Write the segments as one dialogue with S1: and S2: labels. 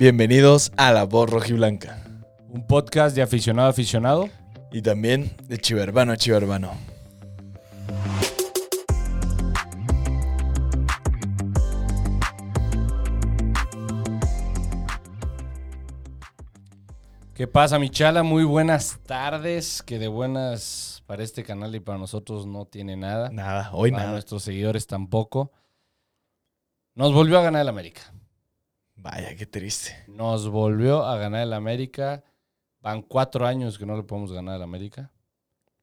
S1: Bienvenidos a La Voz Rojiblanca.
S2: Un podcast de aficionado a aficionado.
S1: Y también de chiverbano a chiverbano.
S2: ¿Qué pasa, Michala? Muy buenas tardes. Que de buenas para este canal y para nosotros no tiene nada.
S1: Nada, hoy
S2: para
S1: nada.
S2: nuestros seguidores tampoco. Nos volvió a ganar el América.
S1: Vaya, qué triste.
S2: Nos volvió a ganar el América. Van cuatro años que no le podemos ganar al América.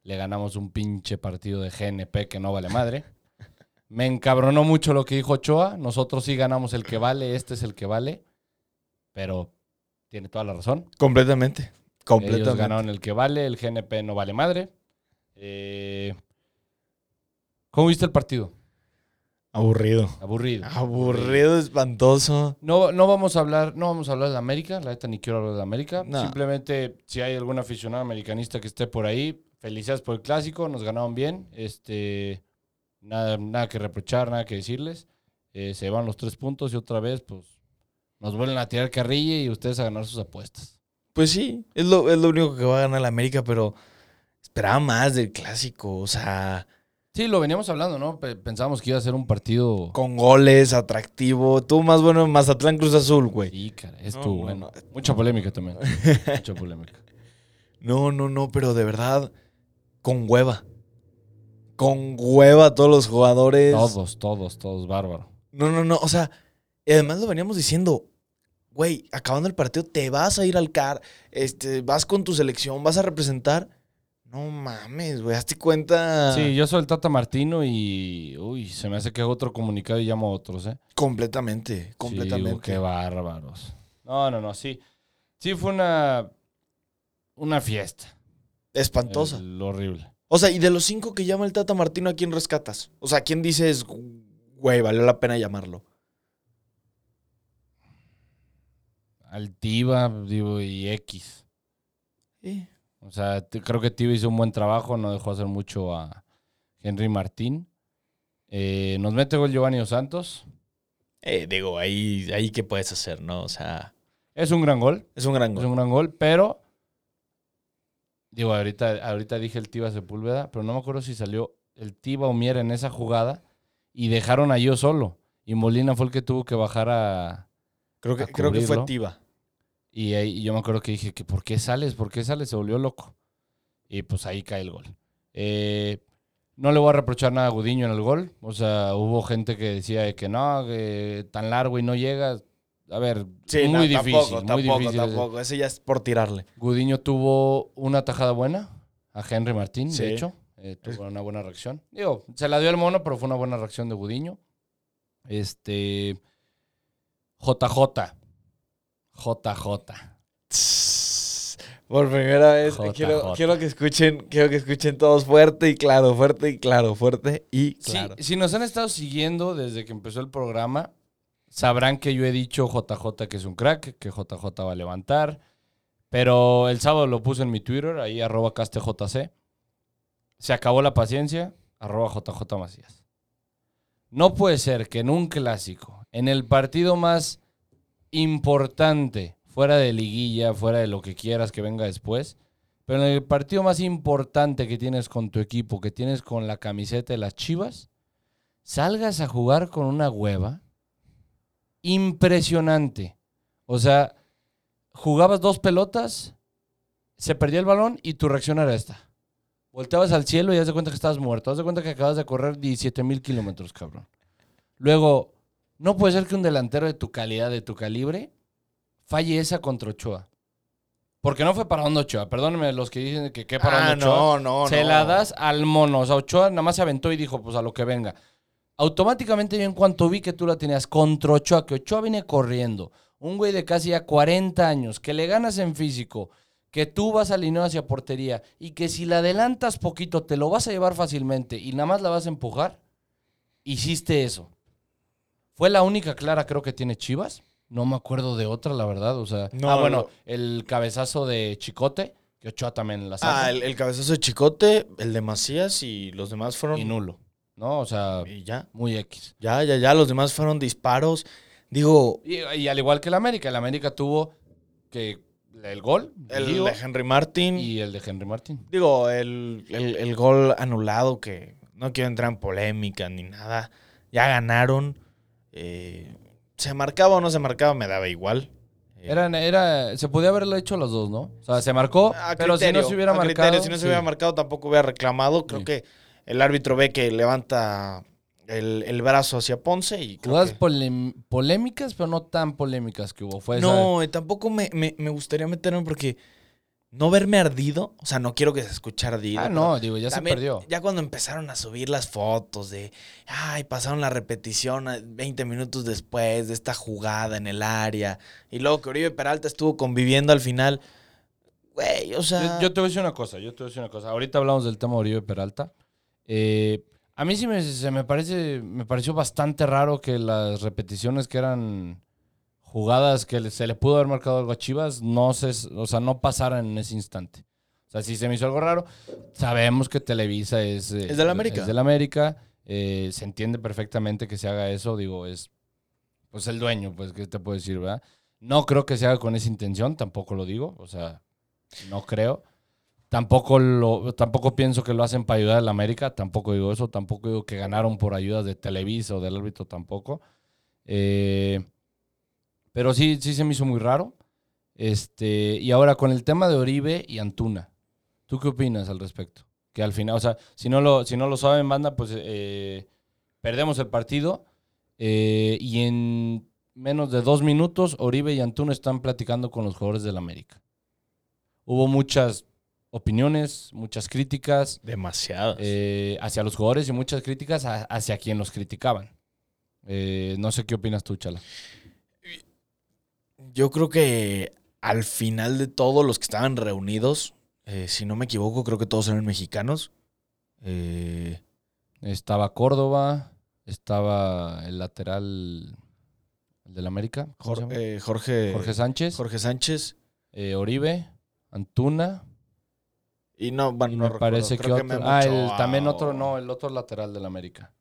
S2: Le ganamos un pinche partido de GNP que no vale madre. Me encabronó mucho lo que dijo Ochoa. Nosotros sí ganamos el que vale, este es el que vale. Pero tiene toda la razón.
S1: Completamente.
S2: Ellos
S1: Completamente.
S2: ganaron el que vale, el GNP no vale madre. Eh, ¿Cómo viste el partido?
S1: Aburrido.
S2: Aburrido.
S1: Aburrido, espantoso.
S2: No, no vamos a hablar, no vamos a hablar de América, la neta ni quiero hablar de América.
S1: No.
S2: Simplemente, si hay algún aficionado americanista que esté por ahí, felicidades por el clásico, nos ganaron bien. Este, nada, nada que reprochar, nada que decirles. Eh, se van los tres puntos y otra vez, pues, nos vuelven a tirar carrilla y ustedes a ganar sus apuestas.
S1: Pues sí, es lo, es lo único que va a ganar la América, pero esperaba más del clásico. O sea,
S2: Sí, lo veníamos hablando, ¿no? Pe- Pensábamos que iba a ser un partido.
S1: con goles, atractivo. Tú más bueno en Mazatlán Cruz Azul, güey.
S2: Sí, cara,
S1: No,
S2: estuvo
S1: no,
S2: bueno.
S1: no.
S2: Mucha polémica también. Mucha polémica.
S1: No, no, no, pero de verdad, con hueva. Con hueva todos los jugadores.
S2: Todos, todos, todos, bárbaro.
S1: No, no, no. O sea, y además lo veníamos diciendo. Güey, acabando el partido, te vas a ir al CAR, este, vas con tu selección, vas a representar. No mames, güey, hazte cuenta.
S2: Sí, yo soy el Tata Martino y. Uy, se me hace que hago otro comunicado y llamo a otros, ¿eh?
S1: Completamente,
S2: Sí,
S1: completamente.
S2: qué bárbaros. No, no, no, sí. Sí, fue una. Una fiesta.
S1: Espantosa.
S2: El- horrible.
S1: O sea, y de los cinco que llama el Tata Martino, ¿a quién rescatas? O sea, ¿a quién dices, güey, valió la pena llamarlo?
S2: Altiva, digo, y X.
S1: Sí.
S2: O sea, creo que Tiva hizo un buen trabajo, no dejó hacer mucho a Henry Martín. Eh, nos mete gol Giovanni Dos Santos.
S1: Eh, digo, ahí, ahí qué puedes hacer, ¿no? O sea,
S2: Es un gran gol.
S1: es un gran
S2: Es
S1: gol.
S2: un gran gol, pero. Digo, ahorita, ahorita dije el Tiva Sepúlveda, pero no me acuerdo si salió el Tiva o Mier en esa jugada y dejaron a yo solo. Y Molina fue el que tuvo que bajar a.
S1: Creo que,
S2: a
S1: creo que fue
S2: cubrirlo. Y, ahí- y yo me acuerdo que dije que ¿por qué sales? ¿Por qué sales? Se volvió loco. Y pues ahí cae el gol. Eh, no le voy a reprochar nada a Gudiño en el gol. O sea, hubo gente que decía que no, que tan largo y no llega. A ver,
S1: Sí,
S2: muy
S1: no,
S2: difícil.
S1: tampoco,
S2: muy
S1: tampoco,
S2: difícil ese-
S1: tampoco. Ese ya es por tirarle.
S2: Gudiño tuvo una tajada buena a Henry Martín,
S1: Sí.
S2: de hecho. Eh, tuvo una buena reacción. Digo, se la dio el mono, pero fue una buena reacción de Gudiño. Este. JJ. JJ.
S1: Por primera vez quiero, quiero que escuchen, quiero que escuchen todos fuerte y claro, fuerte y claro, fuerte y
S2: Sí,
S1: claro.
S2: si nos han estado siguiendo desde que empezó el programa, sabrán que yo he dicho JJ que es un crack, que JJ va a levantar. Pero el sábado lo puse en mi Twitter, ahí arroba castejc. Se acabó la paciencia, arroba JJ Macías. No puede ser que en un clásico, en el partido más importante, fuera de liguilla, fuera de lo que quieras que venga después, pero en el partido más importante que tienes con tu equipo, que tienes con la camiseta de las Chivas, salgas a jugar con una hueva impresionante. O sea, jugabas dos pelotas, se perdía el balón y tu reacción era esta. Volteabas al cielo y haz de cuenta que estabas muerto. Haz de cuenta que acabas de correr 17 mil kilómetros, cabrón. Luego, no puede ser que un delantero de tu calidad, de tu calibre, falle esa contra Ochoa. Porque no fue para Hondo Ochoa. Perdónenme los que dicen que qué para
S1: Ah,
S2: Ochoa.
S1: no, no,
S2: Se
S1: no.
S2: la das al mono. O sea, Ochoa nada más se aventó y dijo, pues a lo que venga. Automáticamente yo en cuanto vi que tú la tenías contra Ochoa, que Ochoa viene corriendo, un güey de casi ya 40 años, que le ganas en físico, que tú vas alineado hacia portería y que si la adelantas poquito te lo vas a llevar fácilmente y nada más la vas a empujar, hiciste eso. Fue la única clara creo que tiene Chivas. No me acuerdo de otra, la verdad. O sea,
S1: No,
S2: ah, bueno,
S1: no.
S2: el cabezazo de Chicote, que Ochoa también la saca.
S1: Ah, el, el cabezazo de Chicote, el de Macías y los demás fueron.
S2: y nulo. ¿No? O sea,
S1: y ya.
S2: muy X.
S1: Ya, ya, ya. Los demás fueron disparos Digo,
S2: Y, y al igual que el América, el América tuvo que el gol
S1: el de Henry Martin.
S2: y el de Henry Martín.
S1: Digo, el, el- el gol anulado, que no quiero entrar en polémica ni nada. Ya ganaron. Eh, se marcaba o no se marcaba, me daba igual. Eh,
S2: Eran, era, se podía haberlo hecho los dos, ¿no? O sea, se marcó,
S1: a
S2: pero si no se hubiera
S1: a
S2: marcado.
S1: criterio, si no se
S2: sí.
S1: hubiera marcado, tampoco hubiera reclamado. Creo
S2: Sí.
S1: que el árbitro ve que levanta el, el brazo hacia Ponce y creo
S2: Jugadas
S1: que-
S2: polem- polémicas, pero no tan polémicas que hubo. Fue
S1: No, tampoco me, me- me gustaría meterme porque no verme ardido. O sea, no quiero que se escuche ardido.
S2: Ah, no, digo, ya se perdió.
S1: Ya cuando empezaron a subir las fotos de, ay, pasaron la repetición a 20 minutos después de esta jugada en el área. Y luego que Oribe Peralta estuvo conviviendo al final. Güey, o sea.
S2: Yo, yo te voy a decir una cosa, yo te voy a decir una cosa. Ahorita hablamos del tema de Oribe Peralta. Eh, a mí sí me, se me parece, me pareció bastante raro que las repeticiones que eran jugadas que se le pudo haber marcado algo a Chivas, no se, o sea, no pasaran en ese instante. O sea, si se me hizo algo raro, sabemos que Televisa es... eh,
S1: Es del América.
S2: Es del América. eh, se entiende perfectamente que se haga eso, digo, es pues el dueño, pues, ¿qué te puedo decir, verdad? No creo que se haga con esa intención, tampoco lo digo, o sea, no creo. Tampoco, lo, tampoco pienso que lo hacen para ayudar al América, tampoco digo eso, tampoco digo que ganaron por ayudas de Televisa o del árbitro tampoco. Eh, pero sí, sí se me hizo muy raro. Este, y ahora con el tema de Oribe y Antuna, ¿tú qué opinas al respecto? Que al final, o sea, si no lo, si no lo saben, banda, pues eh, perdemos el partido eh, y en menos de dos minutos Oribe y Antuna están platicando con los jugadores del América. Hubo muchas opiniones, muchas críticas
S1: Demasiadas.
S2: eh, hacia los jugadores y muchas críticas a- hacia quien los criticaban. No sé qué opinas tú, Chala.
S1: Yo creo que al final de todo, los que estaban reunidos, eh, si no me equivoco, creo que todos eran mexicanos. Eh,
S2: Estaba Córdoba, estaba el lateral el del América,
S1: eh, Jorge,
S2: Jorge Sánchez,
S1: Jorge Sánchez.
S2: Oribe, Antuna,
S1: Y no, bueno,
S2: y
S1: no
S2: me
S1: recuerdo,
S2: parece que
S1: creo
S2: otro.
S1: Memo
S2: ah, el- también otro, no, el otro lateral del América.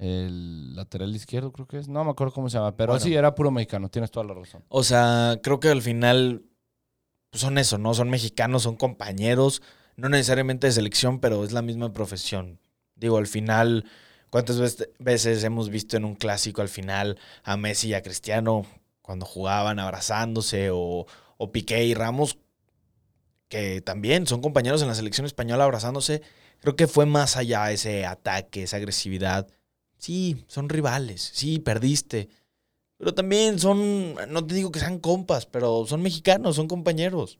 S2: El lateral izquierdo creo que es. No me acuerdo cómo se llama, pero
S1: Bueno.
S2: sí, era puro mexicano, tienes toda la razón.
S1: O sea, creo que al final pues, son eso, ¿no? Son mexicanos, son compañeros, no necesariamente de selección, pero es la misma profesión. Digo, al final, ¿cuántas veces, hemos visto en un clásico al final a Messi y a Cristiano cuando jugaban abrazándose o, o Piqué y Ramos, que también son compañeros en la selección española abrazándose? Creo que fue más allá ese ataque, esa agresividad. Sí, son rivales, sí, perdiste. Pero también son, no te digo que sean compas, pero son mexicanos, son compañeros.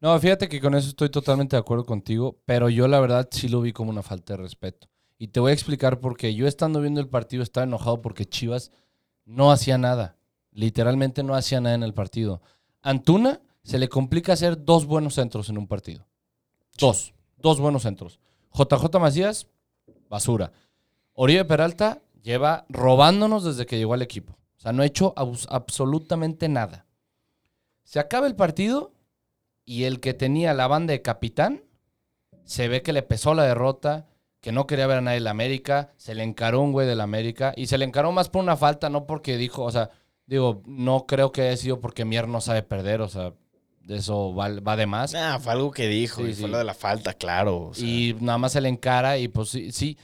S2: No, fíjate que con eso estoy totalmente de acuerdo contigo, pero yo la verdad sí lo vi como una falta de respeto. Y te voy a explicar por qué. Yo estando viendo el partido estaba enojado porque Chivas no hacía nada. Literalmente no hacía nada en el partido. Antuna se le complica hacer dos buenos centros en un partido. Dos. Dos buenos centros. JJ Macías, basura. Oribe Peralta lleva robándonos desde que llegó al equipo. O sea, no ha hecho absolutamente nada. Se acaba el partido y el que tenía la banda de capitán se ve que le pesó la derrota, que no quería ver a nadie de la América, se le encaró un güey de la América y se le encaró más por una falta, no porque dijo, o sea, digo, no creo que haya sido porque Mier no sabe perder, o sea, de eso va, va de más.
S1: Nah, fue algo que dijo,
S2: Sí,
S1: y
S2: sí.
S1: fue lo de la falta, claro. o sea.
S2: Y nada más se le encara y pues sí, sí,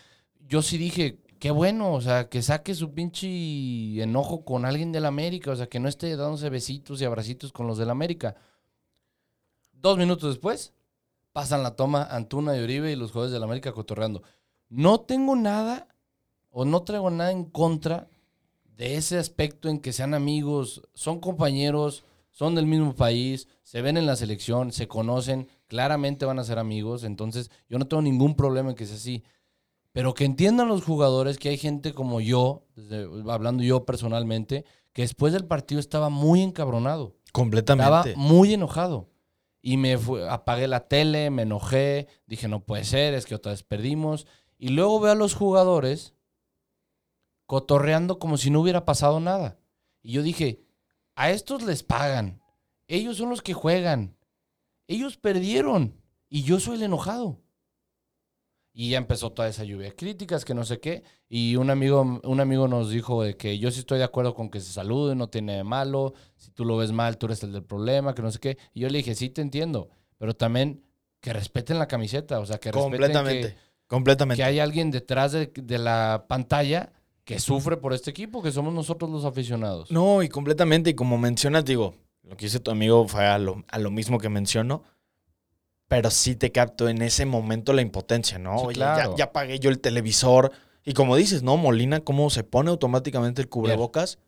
S2: yo sí dije, qué bueno, o sea, que saque su pinche enojo con alguien del América, o sea, que no esté dándose besitos y abracitos con los del América. Dos minutos después, pasan la toma Antuna y Uribe y los jugadores del América cotorreando. No tengo nada o no traigo nada en contra de ese aspecto en que sean amigos, son compañeros, son del mismo país, se ven en la selección, se conocen, claramente van a ser amigos, entonces yo no tengo ningún problema en que sea así. Pero que entiendan los jugadores que hay gente como yo, desde- hablando yo personalmente, que después del partido estaba muy encabronado. Estaba
S1: Completamente.
S2: muy enojado. Y me fue- apagué la tele, me enojé, dije, no puede ser, es que otra vez perdimos. Y luego veo a los jugadores cotorreando como si no hubiera pasado nada. Y yo dije, a estos les pagan. Ellos son los que juegan. Ellos perdieron. Y yo soy el enojado. Y ya empezó toda esa lluvia de críticas, que no sé qué. Y un amigo, un amigo nos dijo de que yo sí estoy de acuerdo con que se saluden, no tiene de malo. Si tú lo ves mal, tú eres el del problema, que no sé qué. Y yo le dije, sí te entiendo, pero también que respeten la camiseta, o sea, que respeten
S1: Completamente.
S2: que,
S1: Completamente.
S2: que hay alguien detrás de, de la pantalla que sufre por este equipo, que somos nosotros los aficionados.
S1: No, y completamente. Y como mencionas, digo, lo que dice tu amigo fue a lo, a lo mismo que menciono. Pero sí te capto en ese momento la impotencia, ¿no?
S2: Sí,
S1: Oye,
S2: claro.
S1: ya, ya pagué yo el televisor. Y como dices, ¿no? Molina, ¿cómo se pone automáticamente el cubrebocas?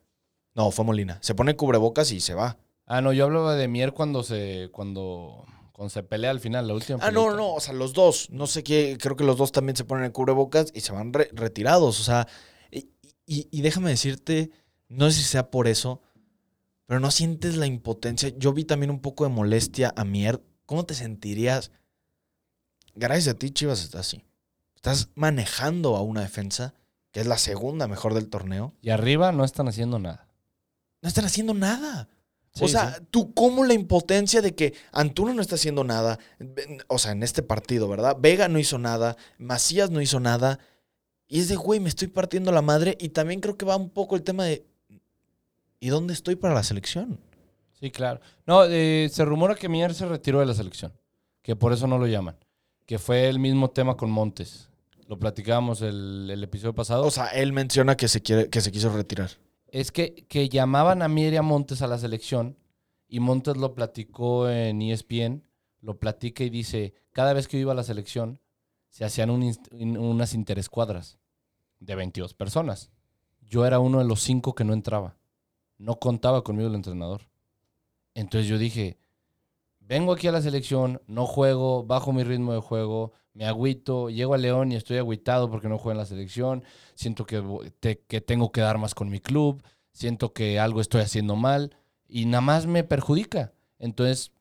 S1: No, fue Molina. Se pone el cubrebocas y se va.
S2: Ah, no, yo hablaba de Mier cuando se, cuando, cuando se pelea al final, la última
S1: Ah, no, no, o sea, los dos. No sé qué, creo que los dos también se ponen el cubrebocas y se van re- retirados. O sea, y, y- y déjame decirte, no sé si sea por eso, pero no sientes la impotencia. Yo vi también un poco de molestia a Mier. ¿Cómo te sentirías? Gracias a ti, Chivas, está así. Estás manejando a una defensa que es la segunda mejor del torneo.
S2: Y arriba no están haciendo nada.
S1: No están haciendo nada.
S2: Sí,
S1: o sea,
S2: sí.
S1: tú, ¿cómo la impotencia de que Antuna no está haciendo nada? O sea, en este partido, ¿verdad? Vega no hizo nada, Macías no hizo nada. Y es de, güey, me estoy partiendo la madre. Y también creo que va un poco el tema de, ¿y dónde estoy para la selección?
S2: Sí, claro. No, eh, se rumora que Mier se retiró de la selección, que por eso no lo llaman. Que fue el mismo tema con Montes. Lo platicábamos el, el episodio pasado.
S1: O sea, él menciona que se, quiere, que se quiso retirar.
S2: es que, que llamaban a Mier y a Montes a la selección y Montes lo platicó en ESPN, lo platica y dice, cada vez que yo iba a la selección se hacían un unas interescuadras de 22 personas. Yo era uno de los cinco que no entraba. No contaba conmigo el entrenador. Entonces yo dije, vengo aquí a la selección, no juego, bajo mi ritmo de juego, me agüito, llego a León y estoy agüitado porque no juego en la selección, siento que, que tengo que dar más con mi club, siento que algo estoy haciendo mal y nada más me perjudica. Entonces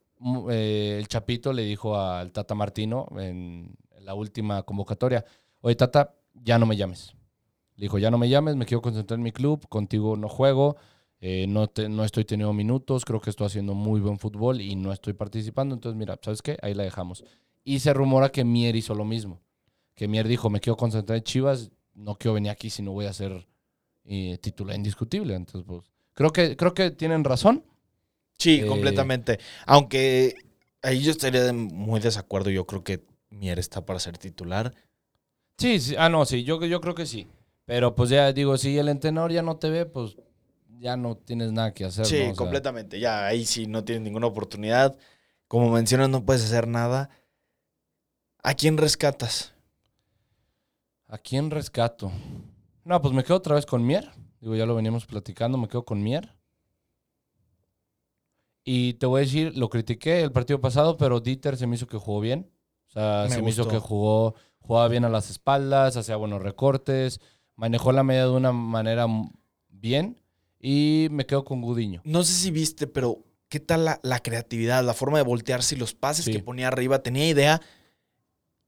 S2: eh, el Chapito le dijo al Tata Martino en la última convocatoria, oye Tata, ya no me llames. Le dijo, ya no me llames, me quiero concentrar en mi club, contigo no juego, eh, no, te- no estoy teniendo minutos, creo que estoy haciendo muy buen fútbol y no estoy participando, entonces mira, ¿sabes qué? Ahí la dejamos. Y se rumora que Mier hizo lo mismo, que Mier dijo, me quiero concentrar en Chivas, no quiero venir aquí si no voy a ser eh, titular indiscutible. Entonces, pues, creo que, creo que tienen razón.
S1: Sí,
S2: Eh,
S1: completamente. Aunque ahí yo estaría de muy desacuerdo. Yo creo que Mier está para ser titular.
S2: Sí, sí, ah, no, sí, yo, yo creo que sí. Pero pues ya digo, si el entrenador ya no te ve, pues ya no tienes nada que hacer.
S1: Sí,
S2: ¿no? O sea,
S1: completamente. Ya ahí sí no tienes ninguna oportunidad. Como mencionas, no puedes hacer nada. ¿A quién rescatas?
S2: ¿A quién rescato? No, pues me quedo otra vez con Mier. Digo, ya lo veníamos platicando, me quedo con Mier. Y te voy a decir, lo critiqué el partido pasado, pero Dieter se me hizo que jugó bien. O sea,
S1: Me
S2: se me hizo que jugó, jugaba bien a las espaldas, hacía buenos recortes, manejó la media de una manera bien. Y me quedo con Gudiño.
S1: No sé si viste, pero ¿qué tal la, la creatividad, la forma de voltearse y los pases
S2: Sí.
S1: que ponía arriba? Tenía idea.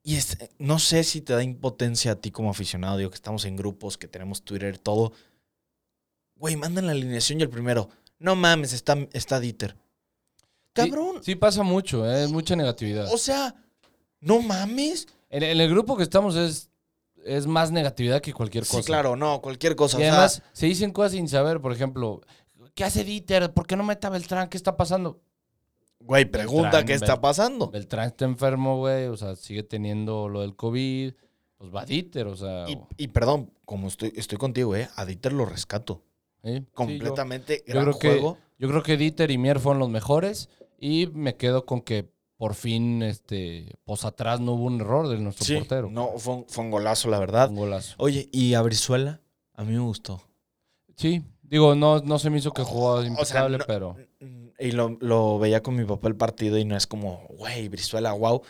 S1: Y es- no sé si te da impotencia a ti como aficionado. Digo que estamos en grupos, que tenemos Twitter, todo. Güey, mandan la alineación y el primero. No mames, está, está Dieter. Cabrón.
S2: Sí, sí pasa mucho, ¿eh? es mucha negatividad.
S1: O sea, no mames.
S2: En, en el grupo que estamos es, es más negatividad que cualquier cosa.
S1: Sí, claro, no, cualquier cosa.
S2: Y
S1: o sea,
S2: además se dicen cosas sin saber, por ejemplo, ¿qué hace Dieter? ¿Por qué no mete a Beltrán? ¿Qué está pasando?
S1: güey, pregunta
S2: Beltrán,
S1: qué está pasando.
S2: Beltrán está enfermo, güey, o sea, sigue teniendo lo del COVID, pues va Dieter, o sea...
S1: Y, y perdón, como estoy, estoy contigo, ¿eh? A Dieter lo rescato.
S2: ¿sí? Sí, yo-
S1: Completamente
S2: yo creo que- yo, creo que Dieter y Mier fueron los mejores y me quedo con que por fin, este, pues atrás no hubo un error de nuestro
S1: Sí,
S2: portero.
S1: no, fue un, fue un golazo, la verdad.
S2: Un golazo.
S1: Oye, ¿y a Brizuela? A mí me gustó.
S2: Sí, digo, no, no se me hizo que jugó
S1: O sea,
S2: impecable,
S1: no-
S2: pero...
S1: Y lo, lo veía con mi papá el partido y no es como, güey, Brizuela, wow.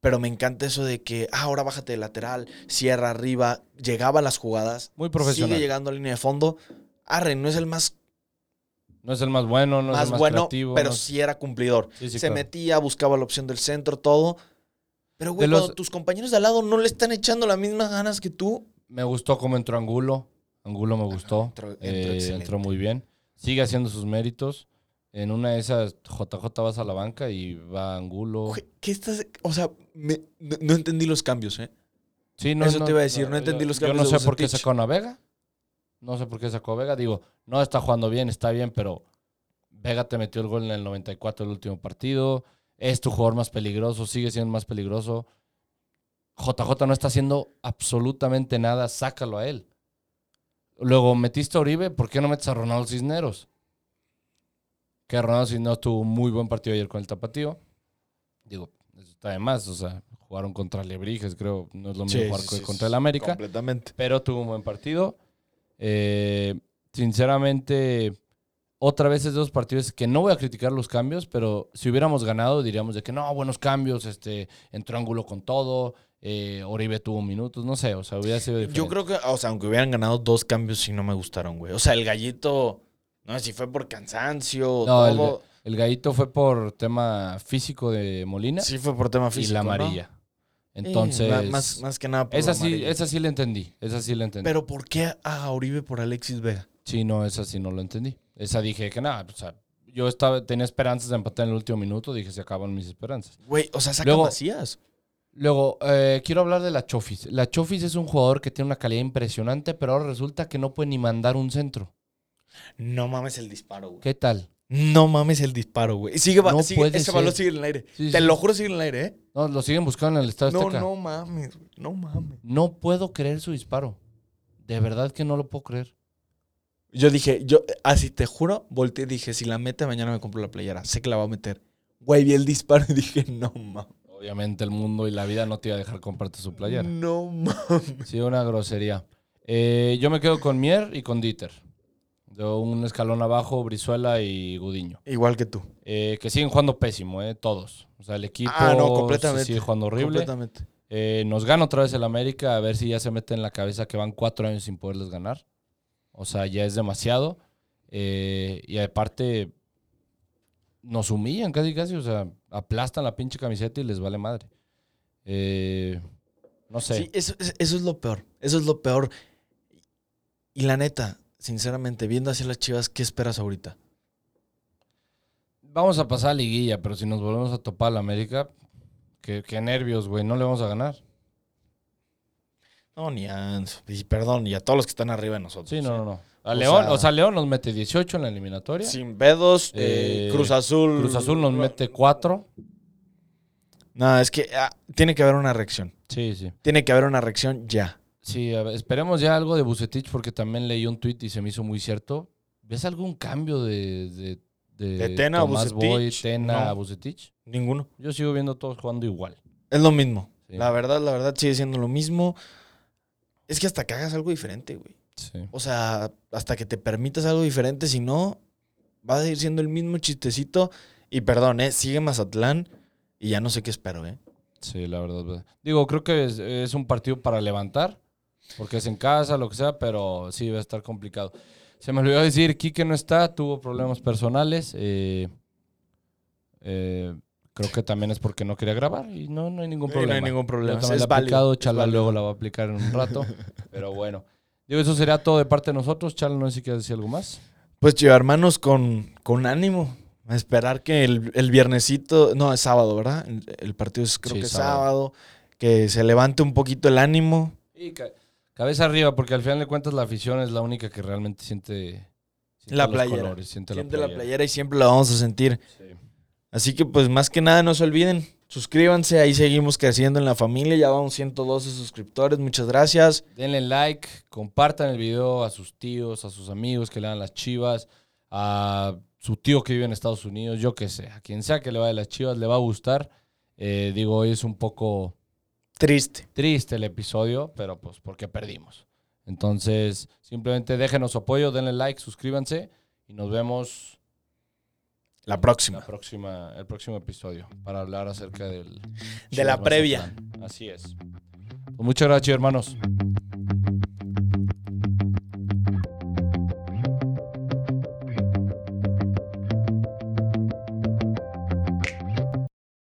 S1: Pero me encanta eso de que, ah, ahora bájate de lateral, cierra arriba, llegaba a las jugadas.
S2: Muy profesional.
S1: Sigue llegando a línea de fondo. Arre, no es el más,
S2: No es el más bueno, no es
S1: más
S2: el más
S1: bueno,
S2: creativo.
S1: pero
S2: no es-
S1: sí era cumplidor.
S2: Sí, sí,
S1: Se
S2: claro.
S1: metía, buscaba la opción del centro, todo. Pero, güey,
S2: los-
S1: cuando tus compañeros de al lado no le están echando las mismas ganas que tú.
S2: Me gustó cómo entró Angulo. Angulo me gustó.
S1: entró- entró
S2: Eh, entró muy bien. Sigue haciendo sus méritos. En una de esas, JJ vas a la banca y va Angulo.
S1: Güey, ¿Qué estás? O sea, me- no, no entendí los cambios, ¿eh?
S2: Sí, no,
S1: Eso
S2: no,
S1: te iba a decir, no entendí los
S2: Yo no
S1: cambios de
S2: sé por qué sacó a Vega. No sé por qué sacó a Vega. Digo, no está jugando bien, está bien, pero Vega te metió el gol en el 94 del último partido. Es tu jugador más peligroso, sigue siendo más peligroso. JJ no está haciendo absolutamente nada, sácalo a él. Luego metiste a Oribe, ¿por qué no metes a Ronaldo Cisneros? Que Ronaldo Cisneros tuvo un muy buen partido ayer con el Tapatío. Digo, eso está de más, o sea, jugaron contra Lebrijes, creo, no es lo mismo
S1: Sí,
S2: jugar
S1: sí,
S2: contra
S1: sí,
S2: el América
S1: Completamente.
S2: pero tuvo un buen partido. Eh, sinceramente, otra vez es de esos partidos que no voy a criticar los cambios, pero si hubiéramos ganado diríamos de que no, buenos cambios, este, entró Ángulo con todo, eh, Oribe tuvo minutos, no sé, o sea, hubiera sido diferente.
S1: Yo creo que, o sea, aunque hubieran ganado dos cambios, sí no me gustaron, güey. O sea, el gallito, no sé si fue por cansancio o
S2: No, el,
S1: todo.
S2: el gallito fue por tema físico de Molina
S1: Sí fue por tema
S2: y
S1: físico,
S2: la
S1: ¿no?
S2: amarilla. Entonces,
S1: ma- más, más que nada por
S2: esa sí, esa sí la entendí, esa sí la entendí.
S1: Pero ¿por qué a Oribe por Alexis Vega?
S2: Sí, no, esa sí no lo entendí. Esa dije que nada, o sea, yo estaba, tenía esperanzas de empatar en el último minuto, dije se acaban mis esperanzas.
S1: Güey, o sea, saca
S2: Luego-
S1: vacías.
S2: Luego, eh, quiero hablar de la Chofis. La Chofis es un jugador que tiene una calidad impresionante, pero ahora resulta que no puede ni mandar un centro.
S1: No mames el disparo, güey.
S2: ¿Qué tal?
S1: No mames el disparo, güey. Sigue,
S2: No
S1: sigue-
S2: puede
S1: ese balón
S2: ser.
S1: sigue en el aire.
S2: Sí,
S1: Te
S2: sí.
S1: lo juro, sigue en el aire, ¿eh?
S2: No, lo siguen buscando en el Estadio
S1: No, no mames, güey. No mames.
S2: No puedo creer su disparo. De verdad que no lo puedo creer.
S1: Yo dije, yo, así te juro, volteé y dije, si la mete, mañana me compro la playera. Sé que la va a meter. Güey, vi el disparo y dije, no mames.
S2: Obviamente el mundo y la vida no te iba a dejar comprarte su playera.
S1: No mames.
S2: Sí, una grosería. Eh, yo me quedo con Mier y con Dieter. Un escalón abajo, Brizuela y Gudiño.
S1: Igual que tú.
S2: Eh, que siguen jugando pésimo, eh, todos. O sea, el equipo
S1: Ah, no,
S2: sí
S1: completamente.
S2: sigue jugando horrible.
S1: Completamente.
S2: Eh, nos gana otra vez el América, a ver si ya se mete en la cabeza que van cuatro años sin poderles ganar. O sea, ya es demasiado. Eh, y aparte, nos humillan casi, casi. O sea, aplastan la pinche camiseta y les vale madre. Eh, no sé.
S1: Sí, eso, es- eso es lo peor. Eso es lo peor. Y la neta, sinceramente, viendo hacia las chivas, ¿qué esperas ahorita?
S2: Vamos a pasar a liguilla, pero si nos volvemos a topar al América, qué, qué nervios, güey. No le vamos a ganar.
S1: No, ni a. Y perdón, y a todos los que están arriba de nosotros.
S2: Sí, no,
S1: ¿eh?
S2: no, no. A
S1: O
S2: León,
S1: sea-
S2: o sea, León nos mete 18 en la eliminatoria.
S1: Sin Bedos, eh,
S2: Eh,
S1: Cruz Azul.
S2: Cruz Azul nos mete 4.
S1: No, es que ah, tiene que haber una reacción.
S2: Sí, sí.
S1: Tiene que haber una reacción ya.
S2: Sí, a ver, esperemos ya algo de Bucetich porque también leí un tuit y se me hizo muy cierto. ¿Ves algún cambio de, de, de,
S1: ¿De Tena a
S2: Tomás Boy,
S1: Vucetich?
S2: Tena
S1: No.
S2: a Bucetich?
S1: Ninguno.
S2: Yo sigo viendo todos jugando igual.
S1: Es lo mismo.
S2: Sí.
S1: La verdad, la verdad sigue siendo lo mismo. Es que hasta que hagas algo diferente, güey.
S2: Sí.
S1: O sea, hasta que te permitas algo diferente, si no, va a seguir siendo el mismo chistecito. Y perdón, ¿eh? Sigue Mazatlán y ya no sé qué espero, ¿eh?
S2: Sí, la verdad. verdad. Digo, creo que es, es un partido para levantar, porque es en casa, lo que sea, pero sí va a estar complicado. Se me olvidó decir, Quique no está, tuvo problemas personales. eh, eh, creo que también es porque no quería grabar y no, no hay ningún
S1: Sí,
S2: problema.
S1: no hay ningún problema. Es
S2: la aplicado, Chala luego la va a aplicar en un rato, pero bueno. Digo, eso sería todo de parte de nosotros. Chala, no sé si quieres decir algo más.
S1: Pues hermanos, con, con ánimo. A esperar que el, el viernesito, no, es sábado, ¿verdad? El, el partido es creo
S2: Sí,
S1: que es
S2: sábado.
S1: sábado. Que se levante un poquito el ánimo.
S2: Y ca- cabeza arriba, porque al final de cuentas la afición es la única que realmente siente, siente
S1: La
S2: los
S1: playera.
S2: colores, siente,
S1: Siente
S2: la
S1: la
S2: playera.
S1: playera y siempre la vamos a sentir.
S2: Sí.
S1: Así que pues más que nada no se olviden, suscríbanse, ahí seguimos creciendo en la familia, ya vamos 112 suscriptores, muchas gracias.
S2: Denle like, compartan el video a sus tíos, a sus amigos que le dan las chivas, a su tío que vive en Estados Unidos, yo qué sé, a quien sea que le vaya las chivas, le va a gustar. Eh, digo, hoy es un poco
S1: Triste.
S2: triste el episodio, pero pues porque perdimos. Entonces, simplemente déjenos su apoyo, denle like, suscríbanse y nos vemos
S1: La próxima.
S2: la próxima, el próximo episodio para hablar acerca del
S1: De la previa.
S2: Así es. Pues muchas gracias, hermanos.